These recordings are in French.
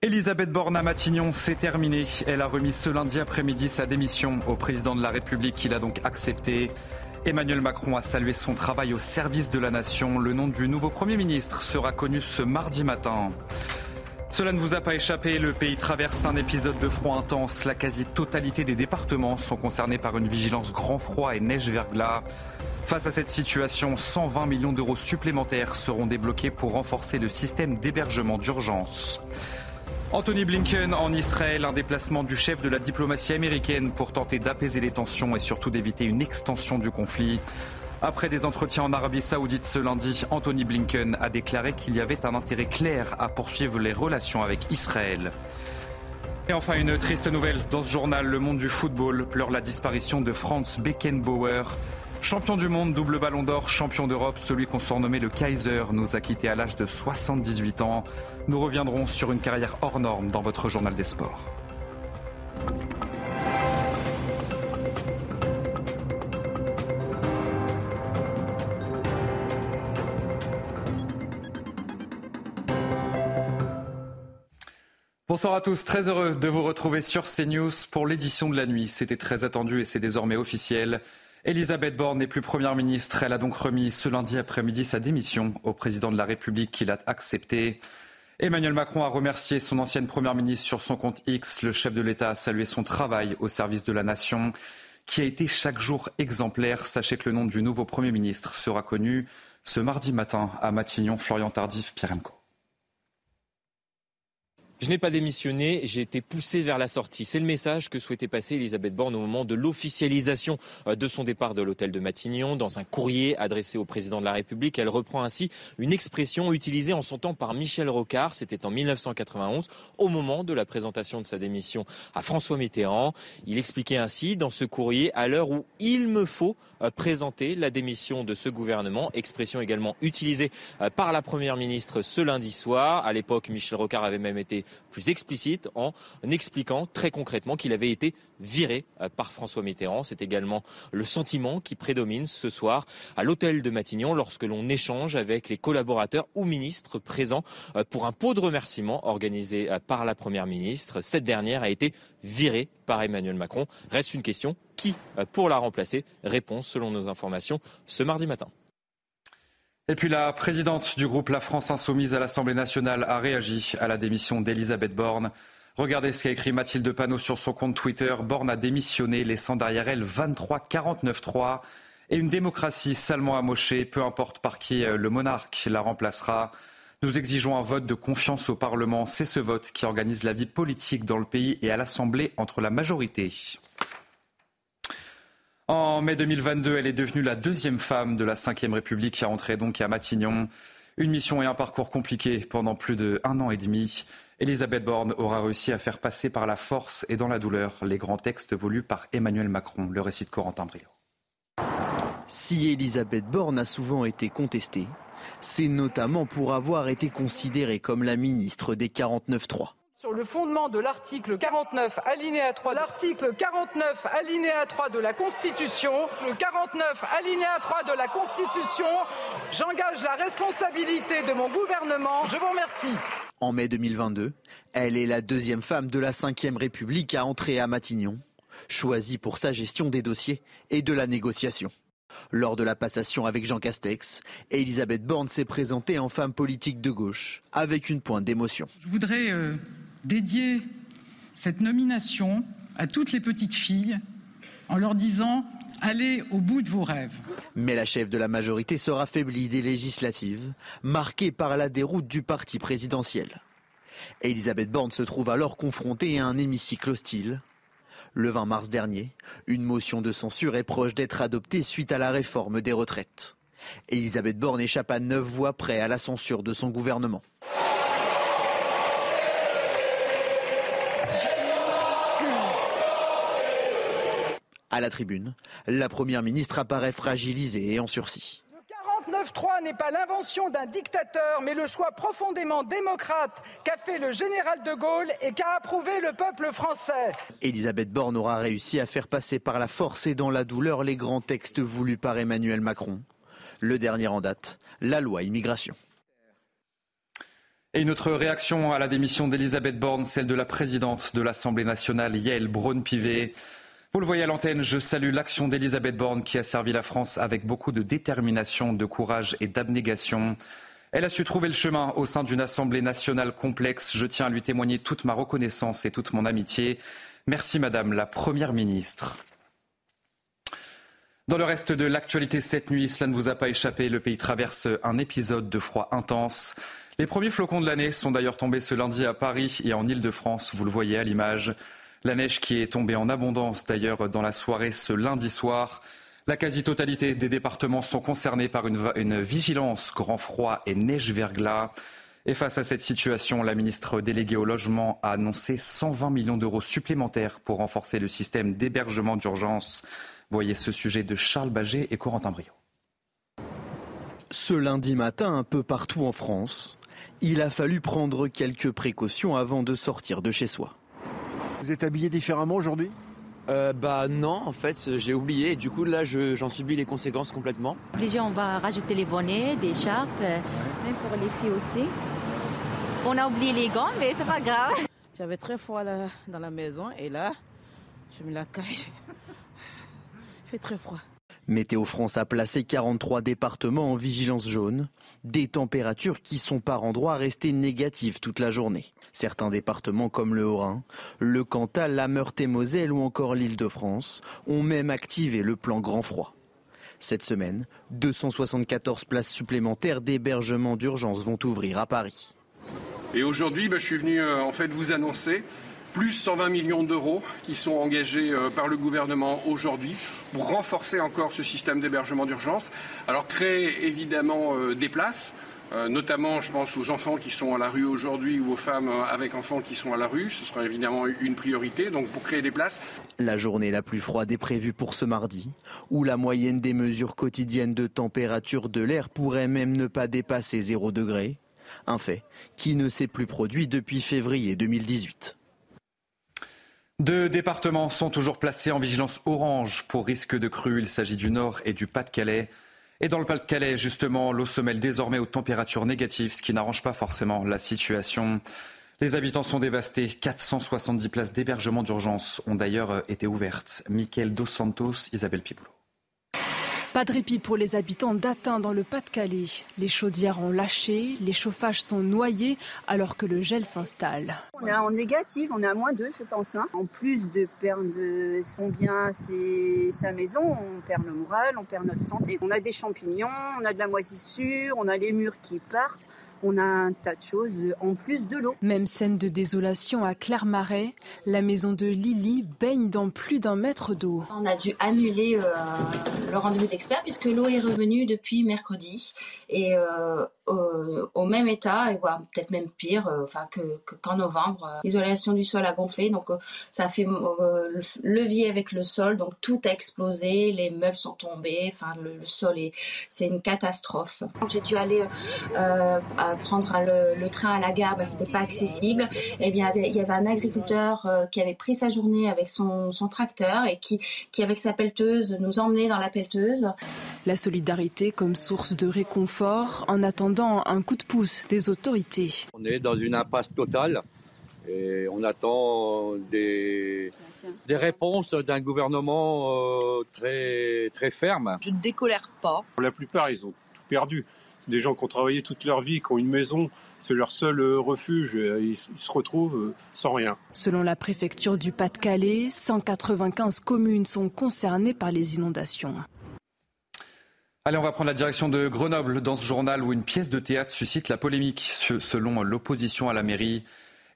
Elisabeth Borne à Matignon, c'est terminé. Elle a remis ce lundi après-midi sa démission au président de la République, qui l'a donc accepté. Emmanuel Macron a salué son travail au service de la nation. Le nom du nouveau Premier ministre sera connu ce mardi matin. Cela ne vous a pas échappé, le pays traverse un épisode de froid intense. La quasi-totalité des départements sont concernés par une vigilance grand froid et neige verglas. Face à cette situation, 120 millions d'euros supplémentaires seront débloqués pour renforcer le système d'hébergement d'urgence. Anthony Blinken en Israël, un déplacement du chef de la diplomatie américaine pour tenter d'apaiser les tensions et surtout d'éviter une extension du conflit. Après des entretiens en Arabie Saoudite ce lundi, Anthony Blinken a déclaré qu'il y avait un intérêt clair à poursuivre les relations avec Israël. Et enfin, une triste nouvelle. Dans ce journal, le monde du football pleure la disparition de Franz Beckenbauer. Champion du monde, double ballon d'or, champion d'Europe, celui qu'on surnommait le Kaiser nous a quittés à l'âge de 78 ans. Nous reviendrons sur une carrière hors norme dans votre journal des sports. Bonsoir à tous, très heureux de vous retrouver sur CNews pour l'édition de la nuit. C'était très attendu et c'est désormais officiel. Elisabeth Borne n'est plus Première ministre. Elle a donc remis ce lundi après-midi sa démission au président de la République qui l'a accepté. Emmanuel Macron a remercié son ancienne Première ministre sur son compte X. Le chef de l'État a salué son travail au service de la nation qui a été chaque jour exemplaire. Sachez que le nom du nouveau Premier ministre sera connu ce mardi matin à Matignon. Florian Tardif, Pierre Emco. Je n'ai pas démissionné, j'ai été poussé vers la sortie. C'est le message que souhaitait passer Elisabeth Borne au moment de l'officialisation euh, de son départ de l'hôtel de Matignon. Dans un courrier adressé au président de la République, elle reprend ainsi une expression utilisée en son temps par Michel Rocard. C'était en 1991, au moment de la présentation de sa démission à François Mitterrand. Il expliquait ainsi dans ce courrier, à l'heure où il me faut euh, présenter la démission de ce gouvernement, expression également utilisée euh, par la Première ministre ce lundi soir. À l'époque, Michel Rocard avait même été plus explicite en expliquant très concrètement qu'il avait été viré euh, par François Mitterrand. C'est également le sentiment qui prédomine ce soir à l'hôtel de Matignon lorsque l'on échange avec les collaborateurs ou ministres présents euh, pour un pot de remerciement organisé euh, par la Première ministre. Cette dernière a été virée par Emmanuel Macron. Reste une question, qui pour la remplacer? Réponse selon nos informations ce mardi matin. Et puis la présidente du groupe La France Insoumise à l'Assemblée nationale a réagi à la démission d'Elisabeth Borne. Regardez ce qu'a écrit Mathilde Panot sur son compte Twitter. Borne a démissionné, laissant derrière elle 23 49-3 et une démocratie salement amochée, peu importe par qui euh, le monarque la remplacera. Nous exigeons un vote de confiance au Parlement. C'est ce vote qui organise la vie politique dans le pays et à l'Assemblée entre la majorité. En mai 2022, elle est devenue la deuxième femme de la Ve République à entrer donc à Matignon. Une mission et un parcours compliqué pendant plus de un an et demi. Elisabeth Borne aura réussi à faire passer par la force et dans la douleur les grands textes voulus par Emmanuel Macron. Le récit de Corentin Brio. Si Elisabeth Borne a souvent été contestée, c'est notamment pour avoir été considérée comme la ministre des 49-3 sur le fondement de l'article 49 alinéa 3 l'article 49 alinéa 3 de la Constitution, le 49 alinéa 3 de la Constitution, j'engage la responsabilité de mon gouvernement. Je vous remercie. En mai 2022, elle est la deuxième femme de la Ve République à entrer à Matignon, choisie pour sa gestion des dossiers et de la négociation. Lors de la passation avec Jean Castex, Elisabeth Borne s'est présentée en femme politique de gauche, avec une pointe d'émotion. Je voudrais euh, dédier cette nomination à toutes les petites filles en leur disant allez au bout de vos rêves. Mais la chef de la majorité sera affaiblie des législatives, marquée par la déroute du parti présidentiel. Elisabeth Borne se trouve alors confrontée à un hémicycle hostile. Le 20 mars dernier, une motion de censure est proche d'être adoptée suite à la réforme des retraites. Elisabeth Borne échappe à neuf voix près à la censure de son gouvernement. À la tribune, la première ministre apparaît fragilisée et en sursis. Le 49-3 n'est pas l'invention d'un dictateur, mais le choix profondément démocrate qu'a fait le général de Gaulle et qu'a approuvé le peuple français. Elisabeth Borne aura réussi à faire passer par la force et dans la douleur les grands textes voulus par Emmanuel Macron. Le dernier en date, la loi immigration. Et une autre réaction à la démission d'Elisabeth Borne, celle de la présidente de l'Assemblée nationale, Yael Braun-Pivet. Vous le voyez à l'antenne, je salue l'action d'Elisabeth Borne qui a servi la France avec beaucoup de détermination, de courage et d'abnégation. Elle a su trouver le chemin au sein d'une Assemblée nationale complexe. Je tiens à lui témoigner toute ma reconnaissance et toute mon amitié. Merci Madame la Première ministre. Dans le reste de l'actualité cette nuit, cela ne vous a pas échappé, le pays traverse un épisode de froid intense. Les premiers flocons de l'année sont d'ailleurs tombés ce lundi à Paris et en Ile-de-France, vous le voyez à l'image. La neige qui est tombée en abondance d'ailleurs dans la soirée ce lundi soir. La quasi-totalité des départements sont concernés par une, vigilance grand froid et neige verglas. Et face à cette situation, la ministre déléguée au logement a annoncé 120 millions d'euros supplémentaires pour renforcer le système d'hébergement d'urgence. Voyez ce sujet de Charles Baget et Corentin Brio. Ce lundi matin, un peu partout en France, il a fallu prendre quelques précautions avant de sortir de chez soi. Vous êtes habillé différemment aujourd'hui? Euh, bah non, en fait, j'ai oublié. Du coup, là, j'en subis les conséquences complètement. Obligé, on va rajouter les bonnets, des écharpes, euh, même pour les filles aussi. On a oublié les gants, mais c'est pas grave. J'avais très froid là, dans la maison et là, je me la caille. Il fait très froid. Météo France a placé 43 départements en vigilance jaune, des températures qui sont par endroits restées négatives toute la journée. Certains départements comme le Haut-Rhin, le Cantal, la Meurthe-et-Moselle ou encore l'Île-de-France ont même activé le plan grand froid. Cette semaine, 274 places supplémentaires d'hébergement d'urgence vont ouvrir à Paris. Et aujourd'hui, ben, je suis venu euh, en fait vous annoncer plus 120 millions d'euros qui sont engagés euh, par le gouvernement aujourd'hui pour renforcer encore ce système d'hébergement d'urgence. Alors créer évidemment euh, des places. Euh, notamment, je pense aux enfants qui sont à la rue aujourd'hui ou aux femmes avec enfants qui sont à la rue. Ce sera évidemment une priorité, donc pour créer des places. La journée la plus froide est prévue pour ce mardi, où la moyenne des mesures quotidiennes de température de l'air pourrait même ne pas dépasser 0 degré. Un fait qui ne s'est plus produit depuis février 2018. Deux départements sont toujours placés en vigilance orange pour risque de crue. Il s'agit du Nord et du Pas-de-Calais. Et dans le Pas-de-Calais, justement, l'eau se mêle désormais aux températures négatives, ce qui n'arrange pas forcément la situation. Les habitants sont dévastés. 470 places d'hébergement d'urgence ont d'ailleurs été ouvertes. Michael Dos Santos, Isabelle Piboulot. Pas de répit pour les habitants d'Atin dans le Pas-de-Calais. Les chaudières ont lâché, les chauffages sont noyés alors que le gel s'installe. On est en négatif, on est à moins 2 je pense. Hein. En plus de perdre son bien, sa maison, on perd le moral, on perd notre santé. On a des champignons, on a de la moisissure, on a les murs qui partent on a un tas de choses en plus de l'eau. Même scène de désolation à Clermarais. La maison de Lily baigne dans plus d'un mètre d'eau. On a dû annuler euh, le rendez-vous d'expert puisque l'eau est revenue depuis mercredi et euh, au même état et voilà peut-être même pire euh, enfin que qu'en novembre. L'isolation du sol a gonflé donc ça fait levier avec le sol donc tout a explosé, les meubles sont tombés, enfin le, sol est c'est une catastrophe. J'ai dû aller prendre le, train à la gare, bah, c'était pas accessible. Et eh bien, il y avait un agriculteur euh, qui avait pris sa journée avec son, tracteur et qui, qui, avec sa pelleteuse, nous emmenait dans la pelleteuse. La solidarité comme source de réconfort en attendant un coup de pouce des autorités. On est dans une impasse totale et on attend des, des réponses d'un gouvernement euh, très, très ferme. Je ne décolère pas. Pour la plupart, ils ont tout perdu des gens qui ont travaillé toute leur vie, qui ont une maison, c'est leur seul euh, refuge, ils, se retrouvent euh, sans rien. Selon la préfecture du Pas-de-Calais, 195 communes sont concernées par les inondations. Allez, on va prendre la direction de Grenoble dans ce journal où une pièce de théâtre suscite la polémique selon l'opposition à la mairie.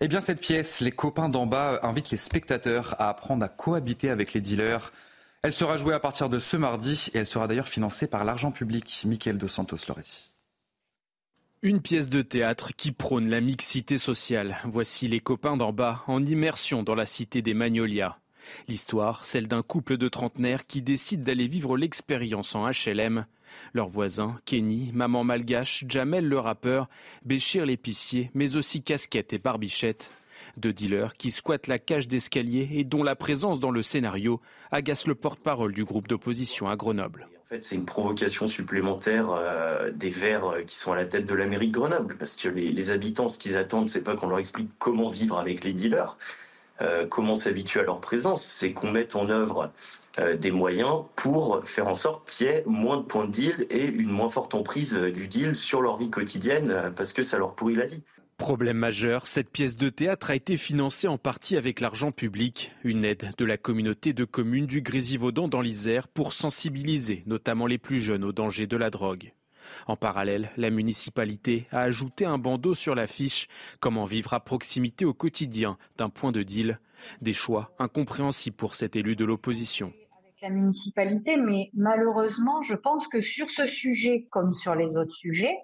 Eh bien, cette pièce, Les copains d'en bas invitent les spectateurs à apprendre à cohabiter avec les dealers. Elle sera jouée à partir de ce mardi et elle sera d'ailleurs financée par l'argent public. Michael Dos Santos le Une pièce de théâtre qui prône la mixité sociale. Voici les copains d'en bas en immersion dans la cité des Magnolias. L'histoire, celle d'un couple de trentenaires qui décide d'aller vivre l'expérience en HLM. Leurs voisins, Kenny, Maman Malgache, Jamel le rappeur, Béchir l'épicier, mais aussi Casquette et Barbichette. Deux dealers qui squattent la cage d'escalier et dont la présence dans le scénario agace le porte-parole du groupe d'opposition à Grenoble. En fait, c'est une provocation supplémentaire euh, des Verts euh, qui sont à la tête de la mairie de Grenoble. Parce que les, les habitants, ce qu'ils attendent, c'est pas qu'on leur explique comment vivre avec les dealers, euh, comment s'habituer à leur présence, c'est qu'on mette en œuvre euh, des moyens pour faire en sorte qu'il y ait moins de points de deal et une moins forte emprise euh, du deal sur leur vie quotidienne parce que ça leur pourrit la vie. Problème majeur, cette pièce de théâtre a été financée en partie avec l'argent public, une aide de la communauté de communes du Grésivaudan dans l'Isère pour sensibiliser notamment les plus jeunes au danger de la drogue. En parallèle, la municipalité a ajouté un bandeau sur l'affiche Comment vivre à proximité au quotidien d'un point de deal. Des choix incompréhensibles pour cet élu de l'opposition. La municipalité, mais malheureusement, je pense que sur ce sujet, comme sur les autres sujets,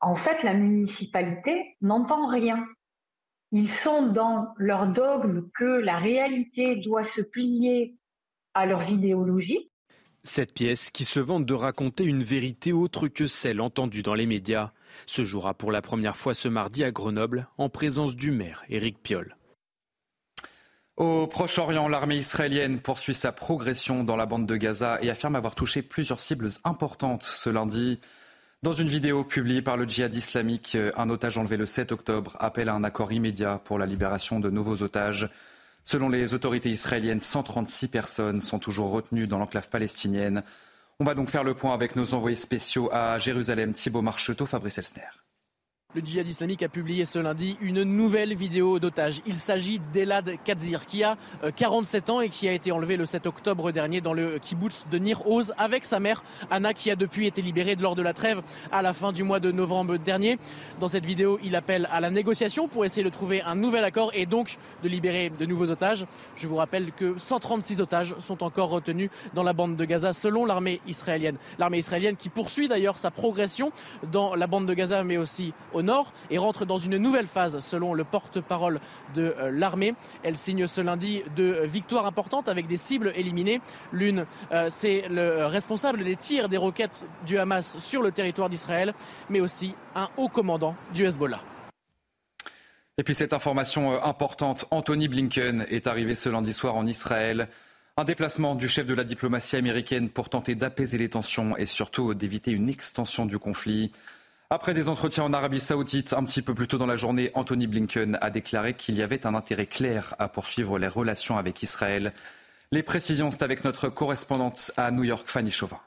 en fait, la municipalité n'entend rien. Ils sont dans leur dogme que la réalité doit se plier à leurs idéologies cette pièce, qui se vante de raconter une vérité autre que celle entendue dans les médias, se jouera pour la première fois ce mardi à Grenoble, en présence du maire Éric Piolle. Au Proche-Orient, l'armée israélienne poursuit sa progression dans la bande de Gaza et affirme avoir touché plusieurs cibles importantes ce lundi. Dans une vidéo publiée par le djihad islamique, un otage enlevé le 7 octobre appelle à un accord immédiat pour la libération de nouveaux otages. Selon les autorités israéliennes, 136 personnes sont toujours retenues dans l'enclave palestinienne. On va donc faire le point avec nos envoyés spéciaux à Jérusalem, Thibault Marcheteau, Fabrice Elsner. Le djihad islamique a publié ce lundi une nouvelle vidéo d'otage. Il s'agit d'Elad Kadzir qui a 47 euh, ans et qui a été enlevé le 7 octobre dernier dans le kibbutz de Nir Oz avec sa mère Anna qui a depuis été libérée lors de la trêve à la fin du mois de novembre dernier. Dans cette vidéo, il appelle à la négociation pour essayer de trouver un nouvel accord et donc de libérer de nouveaux otages. Je vous rappelle que 136 otages sont encore retenus dans la bande de Gaza selon l'armée israélienne. L'armée israélienne qui poursuit d'ailleurs sa progression dans la bande de Gaza mais aussi au nord et rentre dans une nouvelle phase selon le porte-parole de euh, l'armée. Elle signe ce lundi deux victoires importantes avec des cibles éliminées. L'une, euh, c'est le responsable des tirs des roquettes du Hamas sur le territoire d'Israël, mais aussi un haut commandant du Hezbollah. Et puis cette information euh, importante, Anthony Blinken est arrivé ce lundi soir en Israël. Un déplacement du chef de la diplomatie américaine pour tenter d'apaiser les tensions et surtout d'éviter une extension du conflit. Après des entretiens en Arabie Saoudite, un petit peu plus tôt dans la journée, Anthony Blinken a déclaré qu'il y avait un intérêt clair à poursuivre les relations avec Israël. Les précisions, c'est avec notre correspondante à New York, Fanny Chauvin.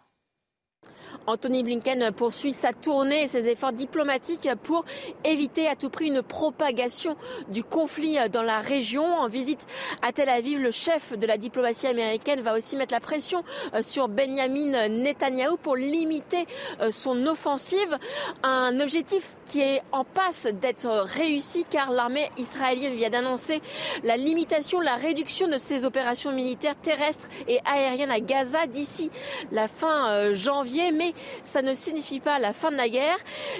Anthony Blinken poursuit sa tournée et ses efforts diplomatiques pour éviter à tout prix une propagation du conflit dans la région. En visite à Tel Aviv, le chef de la diplomatie américaine va aussi mettre la pression euh, sur Benjamin Netanyahu pour limiter euh, son offensive. Un objectif qui est en passe d'être réussi car l'armée israélienne vient d'annoncer la limitation, la réduction de ses opérations militaires terrestres et aériennes à Gaza d'ici la fin euh, janvier. Mais ça ne signifie pas la fin de la guerre.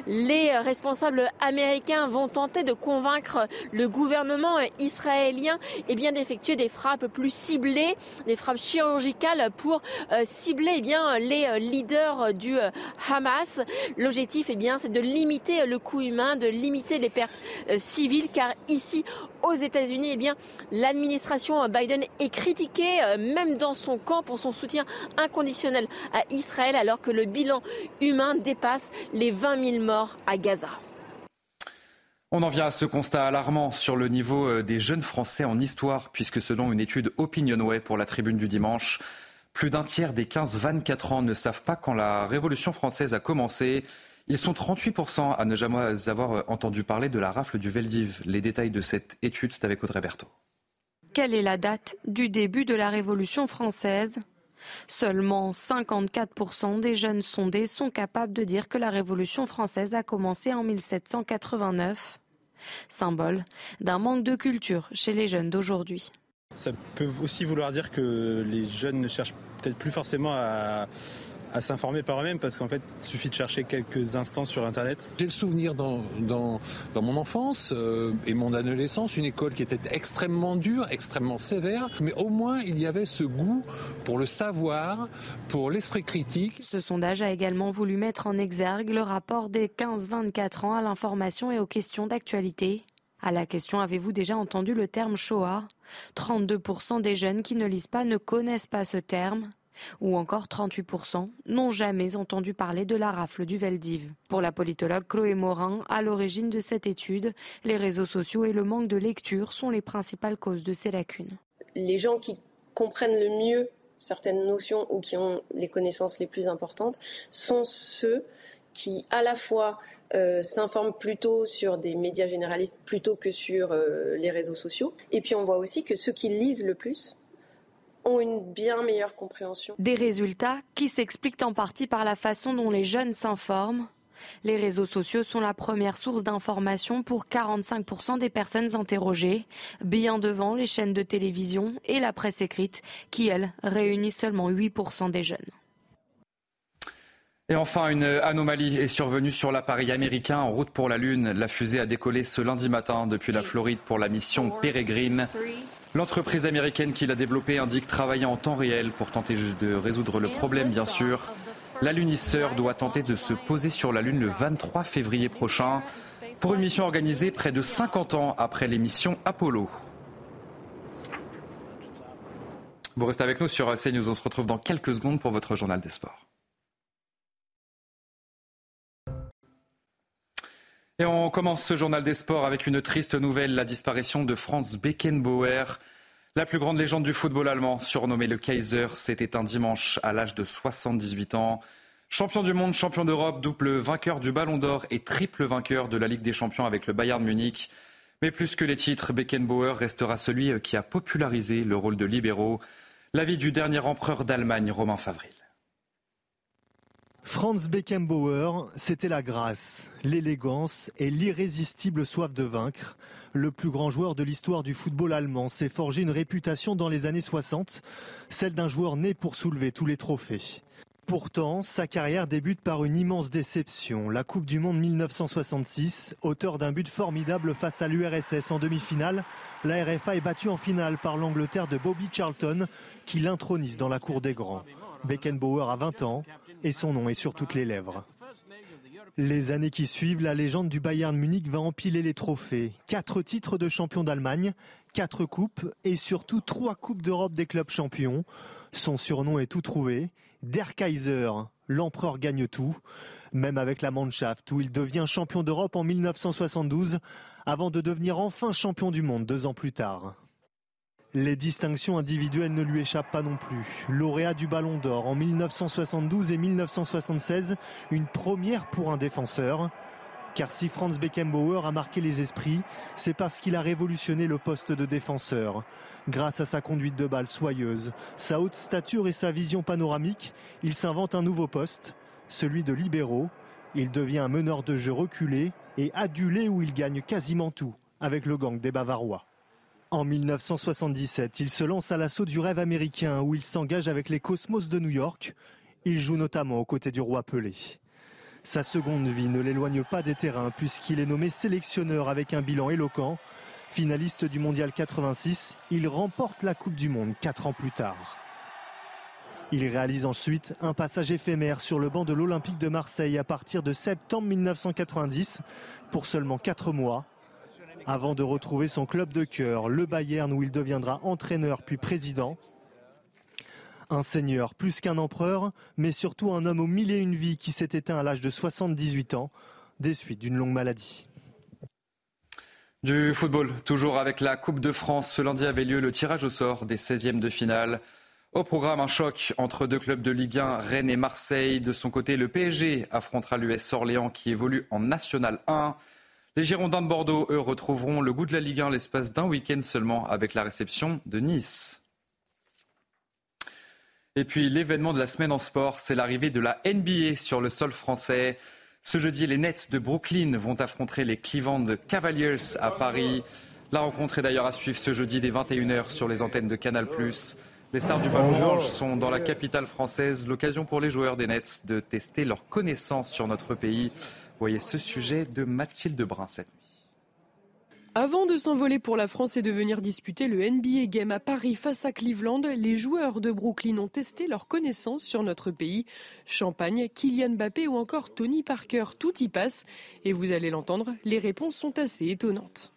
Les responsables américains vont tenter de convaincre le gouvernement israélien eh bien d'effectuer des frappes plus ciblées, des frappes chirurgicales pour euh, cibler eh bien les euh, leaders du Hamas. L'objectif eh bien c'est de limiter le coût humain, de limiter les pertes euh, civiles, car ici, aux États-Unis, eh bien, l'administration Biden est critiquée, euh, même dans son camp, pour son soutien inconditionnel à Israël, alors que le bilan humain dépasse les 20 000 morts à Gaza. On en vient à ce constat alarmant sur le niveau euh, des jeunes Français en histoire, puisque selon une étude Opinionway pour la tribune du dimanche, plus d'un tiers des 15-24 ans ne savent pas quand la Révolution française a commencé. Ils sont 38% à ne jamais avoir entendu parler de la rafle du Veldiv. Les détails de cette étude, c'est avec Audrey Berthaud. Quelle est la date du début de la Révolution française? Seulement 54% des jeunes sondés sont capables de dire que la Révolution française a commencé en 1789, symbole d'un manque de culture chez les jeunes d'aujourd'hui. Ça peut aussi vouloir dire que les jeunes ne cherchent peut-être plus forcément à, à s'informer par eux-mêmes parce qu'en fait, il suffit de chercher quelques instants sur Internet. J'ai le souvenir dans, dans, dans mon enfance euh, et mon adolescence, une école qui était extrêmement dure, extrêmement sévère, mais au moins il y avait ce goût pour le savoir, pour l'esprit critique. Ce sondage a également voulu mettre en exergue le rapport des 15-24 ans à l'information et aux questions d'actualité. À la question Avez-vous déjà entendu le terme Shoah? 32% des jeunes qui ne lisent pas ne connaissent pas ce terme ou encore 38% n'ont jamais entendu parler de la rafle du Veldiv. Pour la politologue Chloé Morin, à l'origine de cette étude, les réseaux sociaux et le manque de lecture sont les principales causes de ces lacunes. Les gens qui comprennent le mieux certaines notions ou qui ont les connaissances les plus importantes sont ceux qui à la fois euh, s'informent plutôt sur des médias généralistes plutôt que sur euh, les réseaux sociaux. Et puis on voit aussi que ceux qui lisent le plus ont une bien meilleure compréhension. Des résultats qui s'expliquent en partie par la façon dont les jeunes s'informent. Les réseaux sociaux sont la première source d'information pour 45% des personnes interrogées, bien devant les chaînes de télévision et la presse écrite, qui, elles, réunissent seulement 8% des jeunes. Et enfin, une anomalie est survenue sur l'appareil américain en route pour la Lune. La fusée a décollé ce lundi matin depuis la Floride pour la mission Peregrine. L'entreprise américaine qui l'a développé indique travailler en temps réel pour tenter de résoudre le problème, bien sûr. L'alunisseur doit tenter de se poser sur la Lune le 23 février prochain pour une mission organisée près de 50 ans après l'émission Apollo. Vous restez avec nous sur CNews. On se retrouve dans quelques secondes pour votre journal des sports. Et on commence ce journal des sports avec une triste nouvelle, la disparition de Franz Beckenbauer. La plus grande légende du football allemand, surnommé le Kaiser, c'était un dimanche à l'âge de 78 ans. Champion du monde, champion d'Europe, double vainqueur du Ballon d'Or et triple vainqueur de la Ligue des Champions avec le Bayern Munich. Mais plus que les titres, Beckenbauer restera celui qui a popularisé le rôle de libéraux. L'avis du dernier empereur d'Allemagne, Romain Favril. Franz Beckenbauer, c'était la grâce, l'élégance et l'irrésistible soif de vaincre. Le plus grand joueur de l'histoire du football allemand s'est forgé une réputation dans les années 60, celle d'un joueur né pour soulever tous les trophées. Pourtant, sa carrière débute par une immense déception. La Coupe du Monde 1966, auteur d'un but formidable face à l'URSS en demi-finale, la RFA est battue en finale par l'Angleterre de Bobby Charlton, qui l'intronise dans la cour des grands. Beckenbauer a 20 ans et son nom est sur toutes les lèvres. Les années qui suivent, la légende du Bayern Munich va empiler les trophées. Quatre titres de champion d'Allemagne, quatre coupes et surtout trois coupes d'Europe des clubs champions. Son surnom est tout trouvé. Der Kaiser, l'empereur gagne tout. Même avec la Mannschaft où il devient champion d'Europe en 1972 avant de devenir enfin champion du monde deux ans plus tard. Les distinctions individuelles ne lui échappent pas non plus. Lauréat du Ballon d'Or en 1972 et 1976, une première pour un défenseur. Car si Franz Beckenbauer a marqué les esprits, c'est parce qu'il a révolutionné le poste de défenseur. Grâce à sa conduite de balle soyeuse, sa haute stature et sa vision panoramique, il s'invente un nouveau poste, celui de libéraux. Il devient un meneur de jeu reculé et adulé où il gagne quasiment tout avec le gang des Bavarois. En 1977, il se lance à l'assaut du rêve américain où il s'engage avec les Cosmos de New York. Il joue notamment aux côtés du roi Pelé. Sa seconde vie ne l'éloigne pas des terrains puisqu'il est nommé sélectionneur avec un bilan éloquent. Finaliste du Mondial 86, il remporte la Coupe du Monde quatre ans plus tard. Il réalise ensuite un passage éphémère sur le banc de l'Olympique de Marseille à partir de septembre 1990 pour seulement quatre mois avant de retrouver son club de cœur, le Bayern, où il deviendra entraîneur puis président. Un seigneur plus qu'un empereur, mais surtout un homme aux mille et une vies qui s'est éteint à l'âge de 78 ans, des suites d'une longue maladie. Du football, toujours avec la Coupe de France. Ce lundi avait lieu le tirage au sort des 16e de finale. Au programme, un choc entre deux clubs de Ligue 1, Rennes et Marseille. De son côté, le PSG affrontera l'US Orléans qui évolue en National 1. Les Girondins de Bordeaux, eux, retrouveront le goût de la Ligue 1 l'espace d'un week-end seulement avec la réception de Nice. Et puis l'événement de la semaine en sport, c'est l'arrivée de la NBA sur le sol français. Ce jeudi, les Nets de Brooklyn vont affronter les Cleveland Cavaliers à Paris. La rencontre est d'ailleurs à suivre ce jeudi dès 21h sur les antennes de Canal+. Les stars du ballon orange sont dans la capitale française. L'occasion pour les joueurs des Nets de tester leur connaissance sur notre pays. Voyez ce sujet de Mathilde Brun cette nuit. Avant de s'envoler pour la France et de venir disputer le NBA Game à Paris face à Cleveland, les joueurs de Brooklyn ont testé leur connaissance sur notre pays. Champagne, Kylian Mbappé ou encore Tony Parker, tout y passe. Et vous allez l'entendre, les réponses sont assez étonnantes.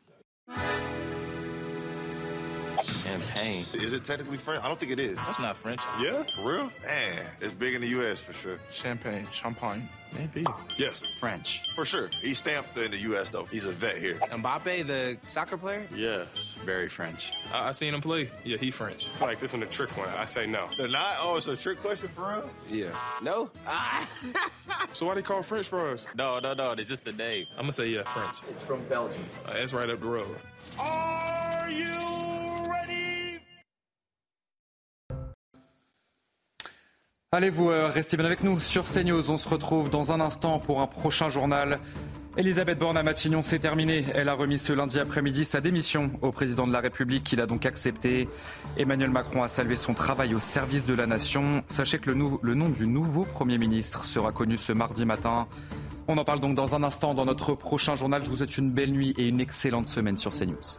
Champagne. Is it technically French? I don't think it is. That's not French. Yeah? For real? Man, it's big in the U.S. for sure. Champagne. Champagne. Maybe. Yes. French. For sure. He's stamped in the U.S., though. He's a vet here. Mbappe, the soccer player? Yes. Very French. I, I seen him play. Yeah, he French. I feel like this one a trick one. I say no. They're not? Oh, it's a trick question for real? Yeah. No? Ah. so why do they call French fries? No, no, no. They're just a name. I'm going to say, yeah, French. It's from Belgium. Uh, it's right up the road. Are you Allez, vous euh, restez bien avec nous sur CNews. On se retrouve dans un instant pour un prochain journal. Elisabeth Borne à Matignon, c'est terminé. Elle a remis ce lundi après-midi sa démission au président de la République, qu'il a donc accepté. Emmanuel Macron a salué son travail au service de la nation. Sachez que le, le nom du nouveau Premier ministre sera connu ce mardi matin. On en parle donc dans un instant dans notre prochain journal. Je vous souhaite une belle nuit et une excellente semaine sur CNews.